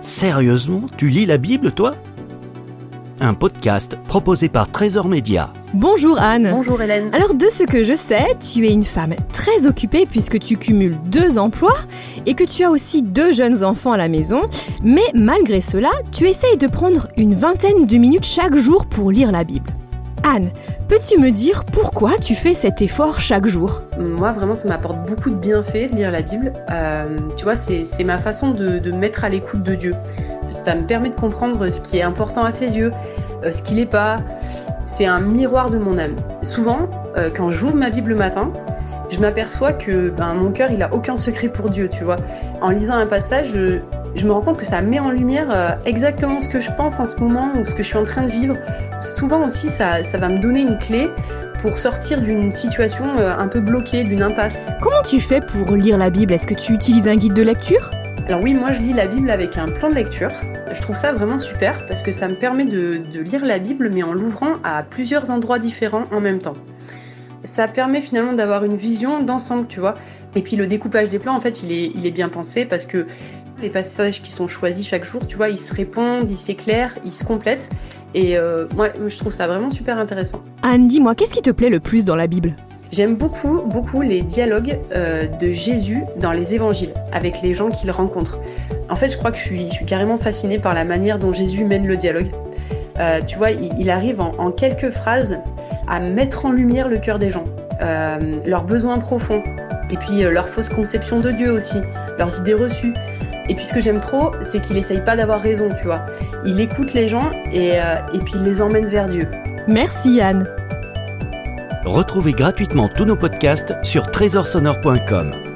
Sérieusement, tu lis la Bible, toi? Un podcast proposé par Trésor Média. Bonjour Anne. Bonjour Hélène. Alors de ce que je sais, tu es une femme très occupée puisque tu cumules deux emplois et que tu as aussi deux jeunes enfants à la maison. Mais malgré cela, tu essayes de prendre une vingtaine de minutes chaque jour pour lire la Bible. Anne, peux-tu me dire pourquoi tu fais cet effort chaque jour? Moi, vraiment, ça m'apporte beaucoup de bienfaits de lire la Bible. Euh, tu vois, c'est ma façon de, de me mettre à l'écoute de Dieu. Ça me permet de comprendre ce qui est important à ses yeux, euh, ce qui l'est pas. C'est un miroir de mon âme. Souvent, euh, quand j'ouvre ma Bible le matin, je m'aperçois que ben, mon cœur, il a aucun secret pour Dieu, tu vois. En lisant un passage, je, me rends compte que ça met en lumière euh, exactement ce que je pense en ce moment ou ce que je suis en train de vivre. Souvent aussi, ça, ça va me donner une clé pour sortir d'une situation euh, un peu bloquée, d'une impasse. Comment tu fais pour lire la Bible? Est-ce que tu utilises un guide de lecture? Alors oui, moi je lis la Bible avec un plan de lecture. Je trouve ça vraiment super parce que ça me permet de, de lire la Bible mais en l'ouvrant à plusieurs endroits différents en même temps ça permet finalement d'avoir une vision d'ensemble, tu vois. Et puis le découpage des plans, en fait, il est, il est bien pensé parce que les passages qui sont choisis chaque jour, tu vois, ils se répondent, ils s'éclairent, ils se complètent. Et euh, moi, je trouve ça vraiment super intéressant. Anne, dis-moi, qu'est-ce qui te plaît le plus dans la Bible? J'aime beaucoup, beaucoup les dialogues euh, de Jésus dans les évangiles, avec les gens qu'il rencontre. En fait, je crois que je suis, je suis, carrément fascinée par la manière dont Jésus mène le dialogue. Euh, tu vois, il, il arrive en, en, quelques phrases à mettre en lumière le cœur des gens, euh, leurs besoins profonds, et puis euh, leur fausse conception de Dieu aussi, leurs idées reçues. Et puis ce que j'aime trop, c'est qu'il essaye pas d'avoir raison, tu vois. Il écoute les gens et, euh, et puis il les emmène vers Dieu. Merci Anne. Retrouvez gratuitement tous nos podcasts sur trésorsonore.com.